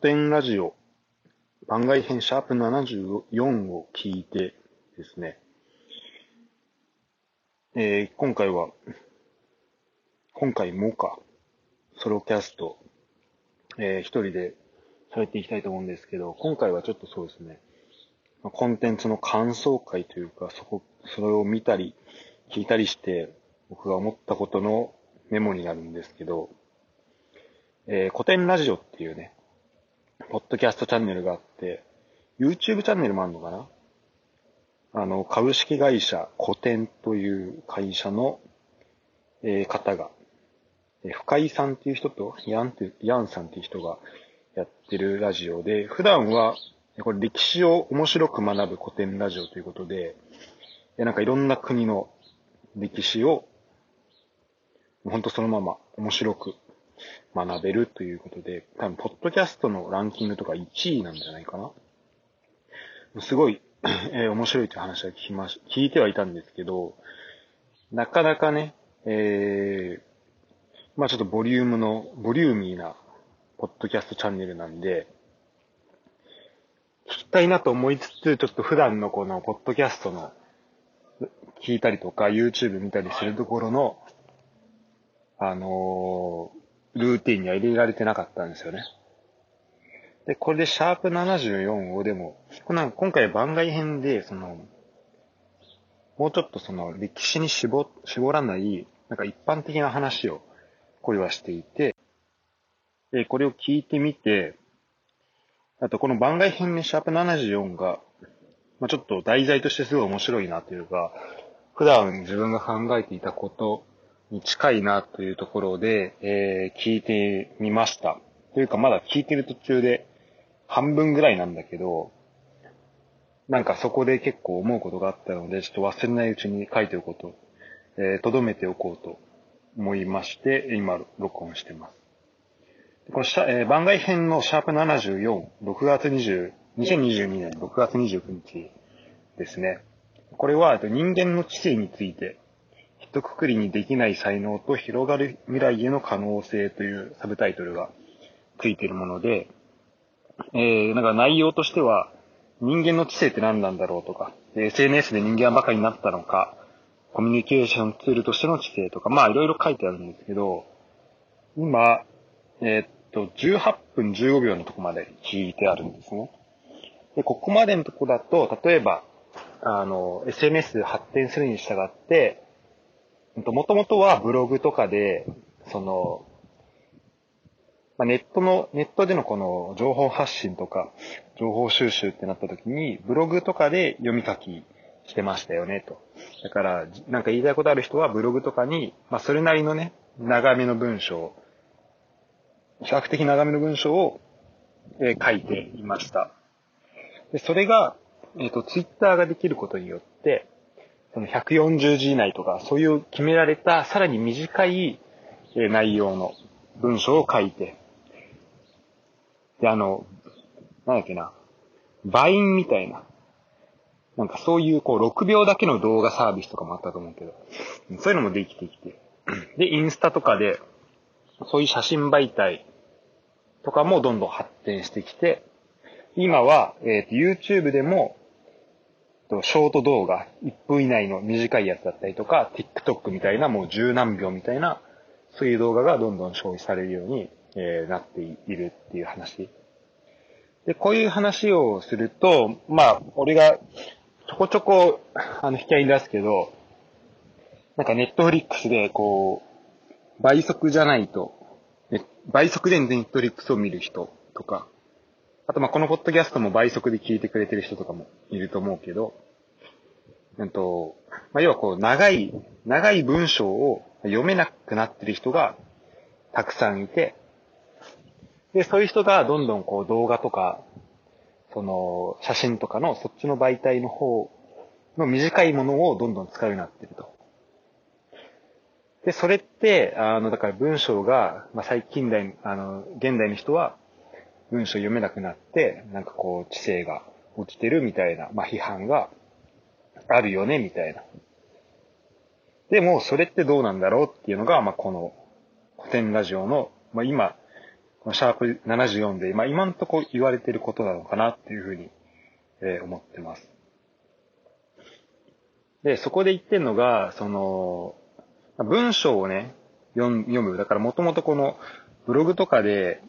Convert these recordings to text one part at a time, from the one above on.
古典ラジオ番外編シャープ74を聞いてですね、えー、今回は、今回もか、ソロキャスト、えー、一人で喋っていきたいと思うんですけど、今回はちょっとそうですね、コンテンツの感想会というか、そこ、それを見たり、聞いたりして、僕が思ったことのメモになるんですけど、えー、古典ラジオっていうね、ポッドキャストチャンネルがあって、YouTube チャンネルもあるのかな？あの、株式会社古典という会社の、えー、方が、えー、深井さんっていう人と、ヤンって、ヤンさんっていう人がやってるラジオで、普段は、これ歴史を面白く学ぶ古典ラジオということで、なんかいろんな国の歴史を、ほんとそのまま面白く学べるということで、多分、ポッドキャストのランキングとか1位なんじゃないかな。すごい、えー、面白いという話は聞きまし、聞いてはいたんですけど、なかなかね、えー、まあちょっとボリュームの、ボリューミーな、ポッドキャストチャンネルなんで、聞きたいなと思いつつ、ちょっと普段のこの、ポッドキャストの、聞いたりとか、YouTube 見たりするところの、あのルーティンには入れられてなかったんですよね。で、これでシャープ74をでも、この今回番外編で、その、もうちょっとその歴史に絞、絞らない、なんか一般的な話を、これはしていて、で、これを聞いてみて、あとこの番外編にシャープ74が、まあちょっと題材としてすごい面白いなというか、普段自分が考えていたことに近いなというところで、えー、聞いてみました。というかまだ聞いてる途中で半分ぐらいなんだけど、なんかそこで結構思うことがあったので、ちょっと忘れないうちに書いておこうと、えー、留めておこうと思いまして、今録音してます。このシャ、えー、番外編のシャープ74、6月20、2022年6月29日ですね。これは人間の知性について一括りにできない才能と広がる未来への可能性というサブタイトルがついているもので、えー、なんか内容としては、人間の知性って何なんだろうとか、SNS で人間はバカになったのか、コミュニケーションツールとしての知性とか、まあいろいろ書いてあるんですけど、今、え、っと、18分15秒のとこまで聞いてあるんですね。で、ここまでのとこだと、例えば、あの、SNS 発展するに従って、もともとはブログとかで、その、ネットの、ネットでのこの情報発信とか、情報収集ってなった時に、ブログとかで読み書きしてましたよね、と。だから、なんか言いたいことある人はブログとかに、まあ、それなりのね、長めの文章、比較的長めの文章を、えー、書いていました。で、それが、えっ、ー、と、ツイッターができることによって、その140字以内とか、そういう決められたさらに短い内容の文章を書いて、で、あの、なんだっけな、バインみたいな、なんかそういうこう6秒だけの動画サービスとかもあったと思うけど、そういうのもできてきて、で、インスタとかで、そういう写真媒体とかもどんどん発展してきて、今は、えっ、ー、と、YouTube でも、ショート動画、1分以内の短いやつだったりとか、TikTok みたいなもう十何秒みたいな、そういう動画がどんどん消費されるように、なっているっていう話。で、こういう話をすると、まあ、俺がちょこちょこ、あの、引き合いに出すけど、なんかネットフリックスで、こう、倍速じゃないと、倍速でネットフリックスを見る人とか、あと、ま、このポッドキャストも倍速で聞いてくれてる人とかもいると思うけど、うんと、まあ、要はこう、長い、長い文章を読めなくなってる人がたくさんいて、で、そういう人がどんどんこう動画とか、その写真とかのそっちの媒体の方の短いものをどんどん使うようになってると。で、それって、あの、だから文章が、まあ、最近代、あの、現代の人は文章読めなくなって、なんかこう、知性が落ちてるみたいな、まあ、批判があるよね、みたいな。でも、それってどうなんだろうっていうのが、まあ、この古典ラジオの、まあ、今、シャープ74で、まあ今んとこ言われてることなのかなっていうふうに、えー、思ってます。で、そこで言ってるのが、その、文章をね、読む。だからもともとこのブログとかで、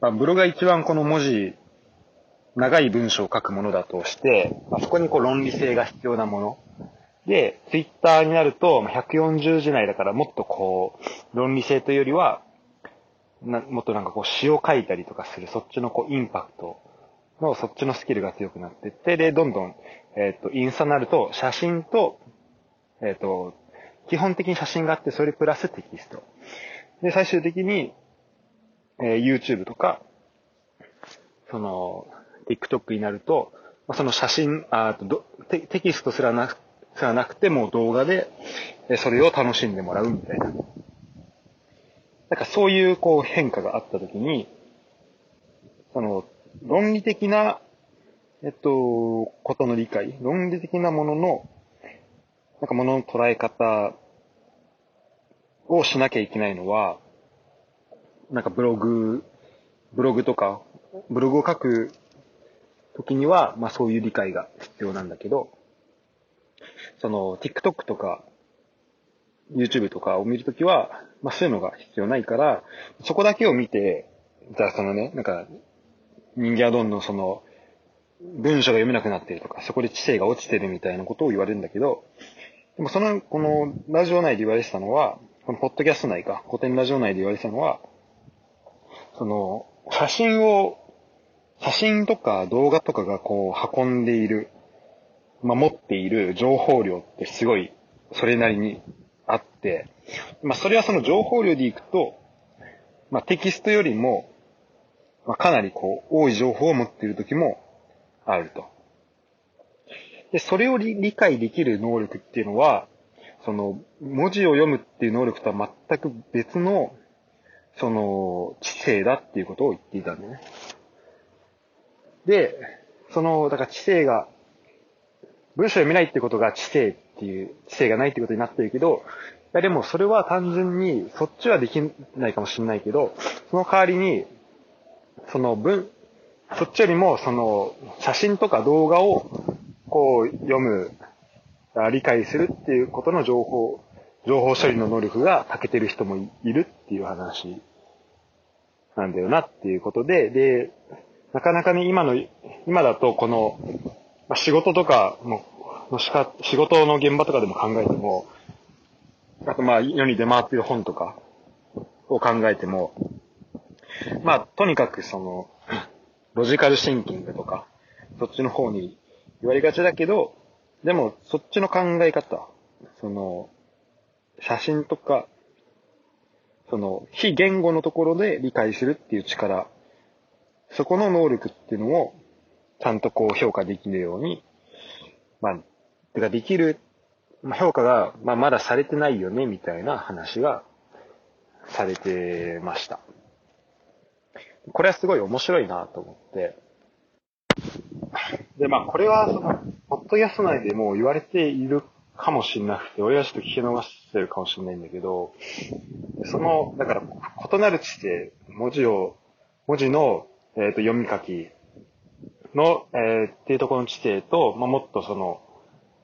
まあ、ブログが一番この文字、長い文章を書くものだとして、まあ、そこにこう論理性が必要なもの。で、ツイッターになると、140字内だからもっとこう、論理性というよりは、なもっとなんかこう詩を書いたりとかする、そっちのこうインパクトの、そっちのスキルが強くなってって、で、どんどん、えっ、ー、と、インスタになると、写真と、えっ、ー、と、基本的に写真があって、それプラステキスト。で、最終的に、えー、YouTube とか、その、TikTok になると、その写真、あとテテキストすらなくすらなくても動画で、それを楽しんでもらうみたいな。なんかそういうこう変化があったときに、その、論理的な、えっと、ことの理解、論理的なものの、なんかものの捉え方をしなきゃいけないのは、なんかブログ、ブログとか、ブログを書くときには、まあそういう理解が必要なんだけど、その TikTok とか YouTube とかを見るときは、まあそういうのが必要ないから、そこだけを見て、じゃあそのね、なんか人間はどんどんその文章が読めなくなってるとか、そこで知性が落ちてるみたいなことを言われるんだけど、でもその、このラジオ内で言われてたのは、このポッドキャスト内か、古典ラジオ内で言われてたのは、その、写真を、写真とか動画とかがこう運んでいる、ま、持っている情報量ってすごい、それなりにあって、まあ、それはその情報量でいくと、まあ、テキストよりも、まあ、かなりこう、多い情報を持っている時もあると。で、それを理解できる能力っていうのは、その、文字を読むっていう能力とは全く別の、その、知性だっていうことを言っていたんだよね。で、その、だから知性が、文章読めないってことが知性っていう、知性がないってことになってるけど、いやでもそれは単純に、そっちはできないかもしれないけど、その代わりに、その文、そっちよりも、その、写真とか動画をこう読む、理解するっていうことの情報、情報処理の能力が長けてる人もいるっていう話なんだよなっていうことで、で、なかなかね、今の、今だとこの、まあ、仕事とかの、のしか、仕事の現場とかでも考えても、あとまあ世に出回ってる本とかを考えても、まあとにかくその、ロジカルシンキングとか、そっちの方に言われがちだけど、でも、そっちの考え方、その、写真とか、その、非言語のところで理解するっていう力、そこの能力っていうのを、ちゃんとこう評価できるように、まあ、てかできる、評価が、まあ、まだされてないよね、みたいな話がされてました。これはすごい面白いなと思って、で、まあ、これは、その、ポッドキャスト内でも言われているかもしれなくて、俺はちょっと聞き逃してるかもしれないんだけど、その、だから、異なる知性、文字を、文字の、えっ、ー、と、読み書きの、えー、っていうところの知性と、まあ、もっとその、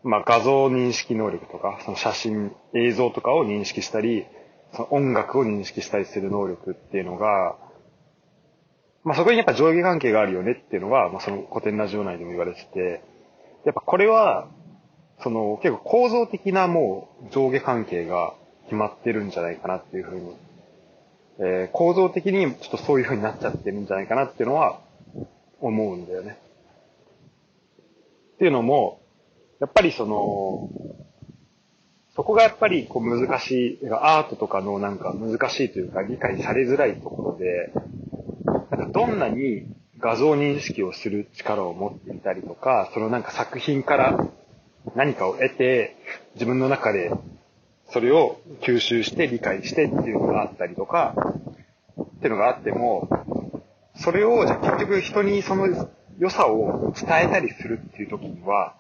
まあ、画像認識能力とか、その写真、映像とかを認識したり、その音楽を認識したりする能力っていうのが、まあそこにやっぱ上下関係があるよねっていうのは、まあその古典ラジオ内でも言われてて、やっぱこれは、その結構構造的なもう上下関係が決まってるんじゃないかなっていうふうに、えー、構造的にちょっとそういうふうになっちゃってるんじゃないかなっていうのは思うんだよね。っていうのも、やっぱりその、そこがやっぱりこう難しい、アートとかのなんか難しいというか理解されづらいところで、なんかどんなに画像認識をする力を持っていたりとか、そのなんか作品から何かを得て、自分の中でそれを吸収して理解してっていうのがあったりとか、っていうのがあっても、それをじゃ結局人にその良さを伝えたりするっていう時には、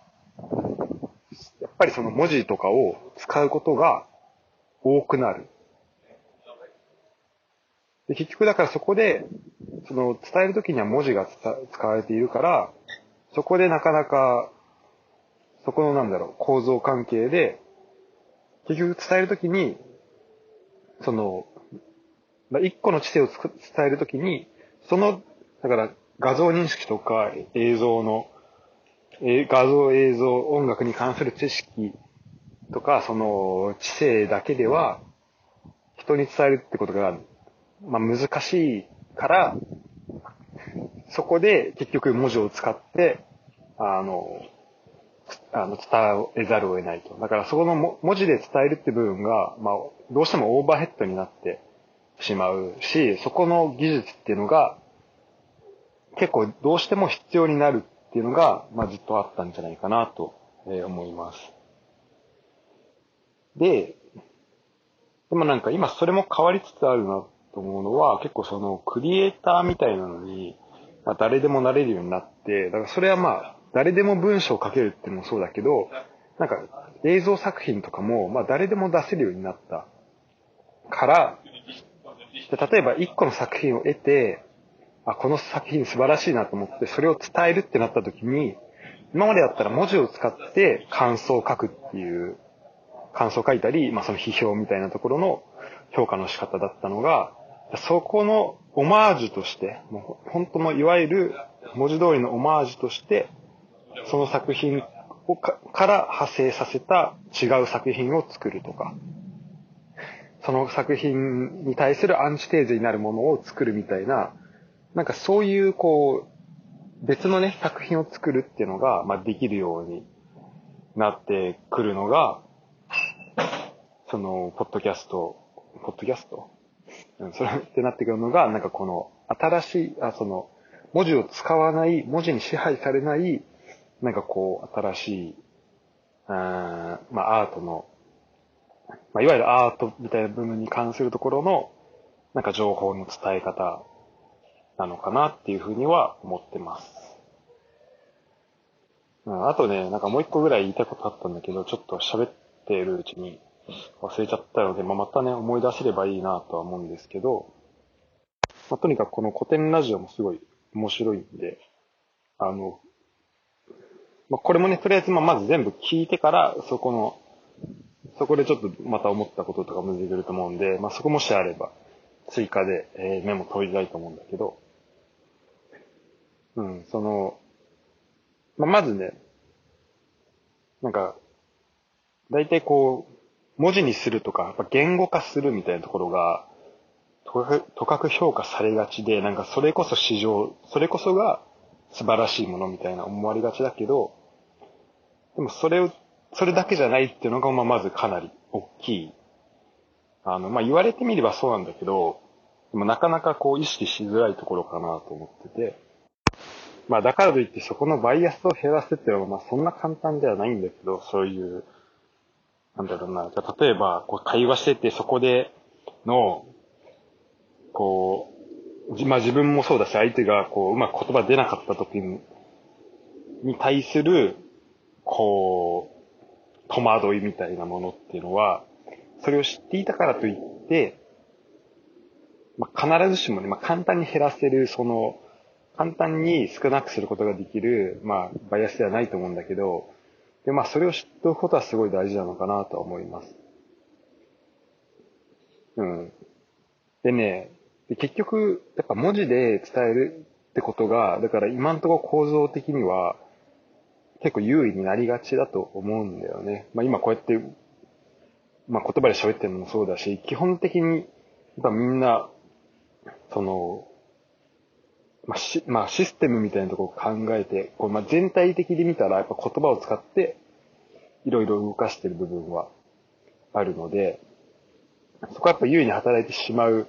やっぱりその文字とかを使うことが多くなる。で結局だからそこで、その伝えるときには文字が使われているから、そこでなかなか、そこのなんだろう、構造関係で、結局伝えるときに、その、まあ、一個の知性を伝えるときに、その、だから画像認識とか映像の、え画像、映像、音楽に関する知識とか、その知性だけでは、人に伝えるってことが、まあ、難しいから、そこで結局文字を使って、あの、あの、伝えざるを得ないと。だからそこの文字で伝えるって部分が、まあ、どうしてもオーバーヘッドになってしまうし、そこの技術っていうのが、結構どうしても必要になるっていうのが、まあ、ずっとあったんじゃないかなと思います。で、でもなんか今それも変わりつつあるなと思うのは、結構そのクリエイターみたいなのに、まあ、誰でもなれるようになって、だからそれはまあ、誰でも文章を書けるってのもそうだけど、なんか映像作品とかも、まあ誰でも出せるようになったから、例えば一個の作品を得て、あ、この作品素晴らしいなと思って、それを伝えるってなった時に、今までだったら文字を使って感想を書くっていう、感想を書いたり、まあその批評みたいなところの評価の仕方だったのが、そこのオマージュとして、もう本当のいわゆる文字通りのオマージュとして、その作品をかから派生させた違う作品を作るとか、その作品に対するアンチテーゼになるものを作るみたいな、なんかそういうこう、別のね、作品を作るっていうのが、まあ、できるようになってくるのが、その、ポッドキャスト、ポッドキャスト？うんそれってなってくるのが、なんかこの、新しい、あ、その、文字を使わない、文字に支配されない、なんかこう、新しい、うん、まあ、アートの、まあ、いわゆるアートみたいな部分に関するところの、なんか情報の伝え方なのかなっていうふうには思ってます。うん、あとね、なんかもう一個ぐらい言いたいことあったんだけど、ちょっと喋ってるうちに忘れちゃったので、まあ、またね、思い出せればいいなとは思うんですけど、まあ、とにかくこの古典ラジオもすごい面白いんで、あの、まあ、これもね、とりあえずまあまず全部聞いてから、そこの、そこでちょっとまた思ったこととかも出てくると思うんで、まあ、そこもしあれば、追加で、えー、メモ取りたいと思うんだけど、うん、その、まあ、まずね、なんか、大体こう、文字にするとか、やっぱ言語化するみたいなところが、とかく評価されがちで、なんかそれこそ市場、それこそが素晴らしいものみたいな思われがちだけど、でもそれを、それだけじゃないっていうのが、まあ、まずかなり大きい。あの、まあ、言われてみればそうなんだけど、でもなかなかこう意識しづらいところかなと思ってて、まあだからといってそこのバイアスを減らすっていうのはまあそんな簡単ではないんだけど、そういう、なんだろうな、じゃ例えばこう会話しててそこでの、こう、まあ自分もそうだし相手がこううまく言葉出なかった時に対する、こう、戸惑いみたいなものっていうのは、それを知っていたからといって、まあ、必ずしもね、まあ、簡単に減らせる、その、簡単に少なくすることができる、まあ、バイアスではないと思うんだけど、で、まあ、それを知っておくことはすごい大事なのかなとは思います。うん。でね、で結局、やっぱ文字で伝えるってことが、だから今んとこ構造的には結構優位になりがちだと思うんだよね。まあ今こうやって、まあ言葉で喋ってるのもそうだし、基本的にやっぱみんなその、まあ、し、まあ、システムみたいなところを考えて、こうまあ、全体的に見たら、やっぱ言葉を使って、いろいろ動かしてる部分はあるので、そこはやっぱ優位に働いてしまう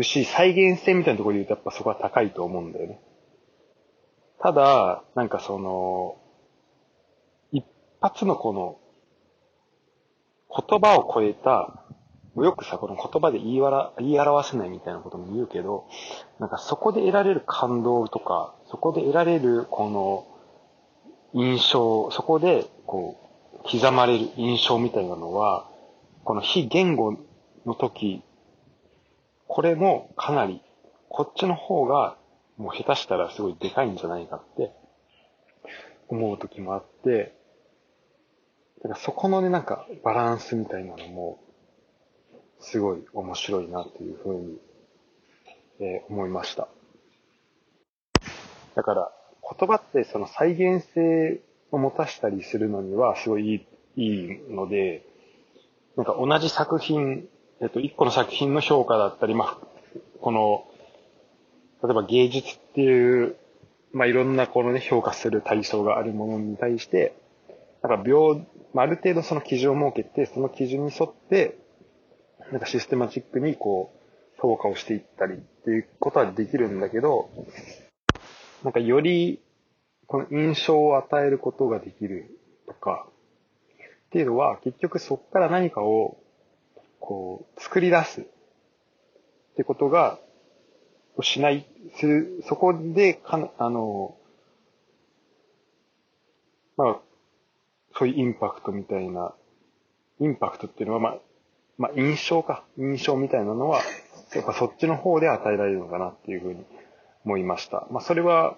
し、再現性みたいなところで言うと、やっぱそこは高いと思うんだよね。ただ、なんかその、一発のこの、言葉を超えたよくさ、この言葉で言いわら言い表せないみたいなことも言うけど、なんかそこで得られる感動とか、そこで得られるこの印象、そこでこう刻まれる印象みたいなのは、この非言語の時これもかなり、こっちの方がもう下手したらすごいでかいんじゃないかって思う時もあって、だからそこのね、なんかバランスみたいなのも、すごい面白いなというふうに、えー、思いました。だから、言葉ってその再現性を持たしたりするのにはすごいいいいいので、なんか同じ作品、えっと、一個の作品の評価だったり、まあ、この、例えば芸術っていう、まあ、いろんなこのね、評価する対象があるものに対して、なんか秒、まあ、ある程度その基準を設けて、その基準に沿って、なんかシステマチックにこう、評価をしていったりっていうことはできるんだけど、なんかより、この印象を与えることができるとか、っていうのは、結局そこから何かを、こう、作り出すってことが、しない、する、そこで、かあの、まあ、そういうインパクトみたいな、インパクトっていうのは、まあ、まあ、印象か。印象みたいなのは、やっぱそっちの方で与えられるのかなっていうふうに思いました。まあ、それは、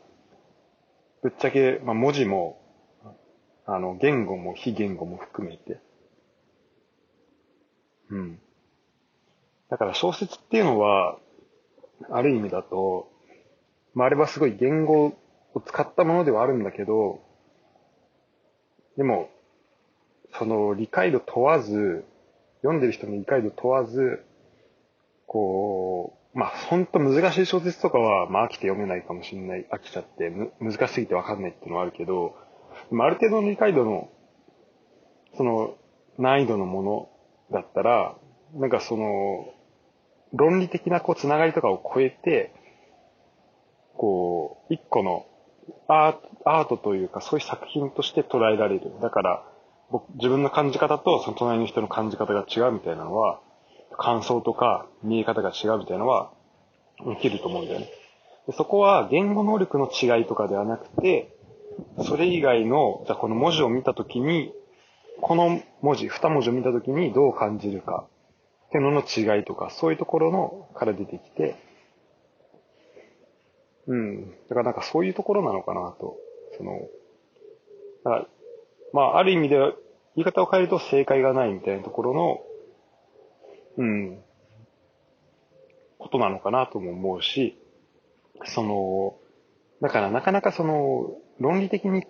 ぶっちゃけ、まあ、文字も、あの、言語も非言語も含めて。うん。だから小説っていうのは、ある意味だと、まあ、あれはすごい言語を使ったものではあるんだけど、でも、その理解度問わず、読んでる人の理解度問わず、こう、まあ、ほんと難しい小説とかは、まあ、飽きて読めないかもしれない。飽きちゃって、む難しすぎてわかんないっていうのはあるけど、ある程度の理解度の、その、難易度のものだったら、なんかその、論理的なこう、つながりとかを超えて、こう、一個のアート、というか、そういう作品として捉えられる。だから、僕、自分の感じ方とその隣の人の感じ方が違うみたいなのは、感想とか見え方が違うみたいなのは、起きると思うんだよね。そこは言語能力の違いとかではなくて、それ以外の、じゃあこの文字を見たときに、この文字、二文字を見たときにどう感じるかっていうのの違いとか、そういうところのから出てきて、うん。だからなんかそういうところなのかなと。その、だからまあある意味では言い方を変えると正解がないみたいなところの、うん、ことなのかなとも思うし、その、だからなかなかその、論理的に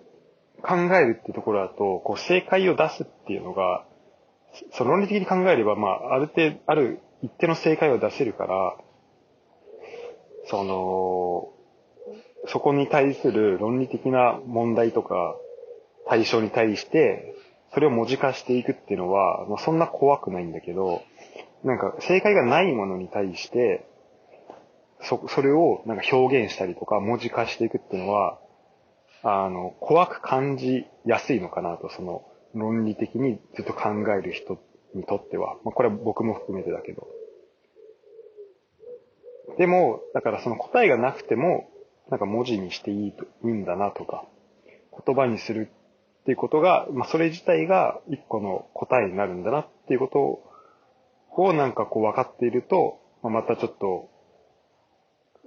考えるってところだと、こう正解を出すっていうのが、その論理的に考えれば、まあ、ある程度、ある一定の正解を出せるから、その、そこに対する論理的な問題とか対象に対して、それを文字化していくっていうのは、まあ、そんな怖くないんだけど、なんか正解がないものに対して、そ、それをなんか表現したりとか文字化していくっていうのは、あの、怖く感じやすいのかなと、その、論理的にずっと考える人にとっては。まあ、これは僕も含めてだけど。でも、だからその答えがなくても、なんか文字にしていいと、いいんだなとか、言葉にするっていうことが、まあ、それ自体が一個の答えになるんだなっていうことをなんかこう分かっていると、まあ、またちょっと、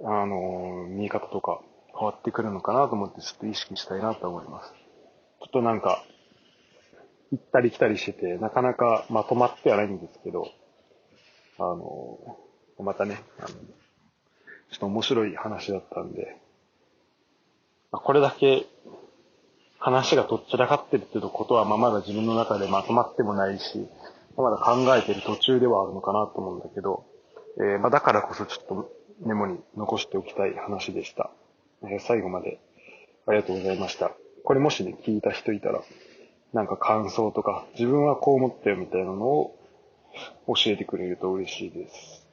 あの、見え方とか変わってくるのかなと思ってちょっと意識したいなと思います。ちょっとなんか、行ったり来たりしてて、なかなかまとまってはないんですけど、あの、またね、あのちょっと面白い話だったんで、これだけ話がとっちらかってるっていうことは、まあ、まだ自分の中でまとまってもないし、まだ考えてる途中ではあるのかなと思うんだけど、えー、まあ、だからこそちょっとメモに残しておきたい話でした。え、最後までありがとうございました。これもしね、聞いた人いたら、なんか感想とか、自分はこう思ったよみたいなのを教えてくれると嬉しいです。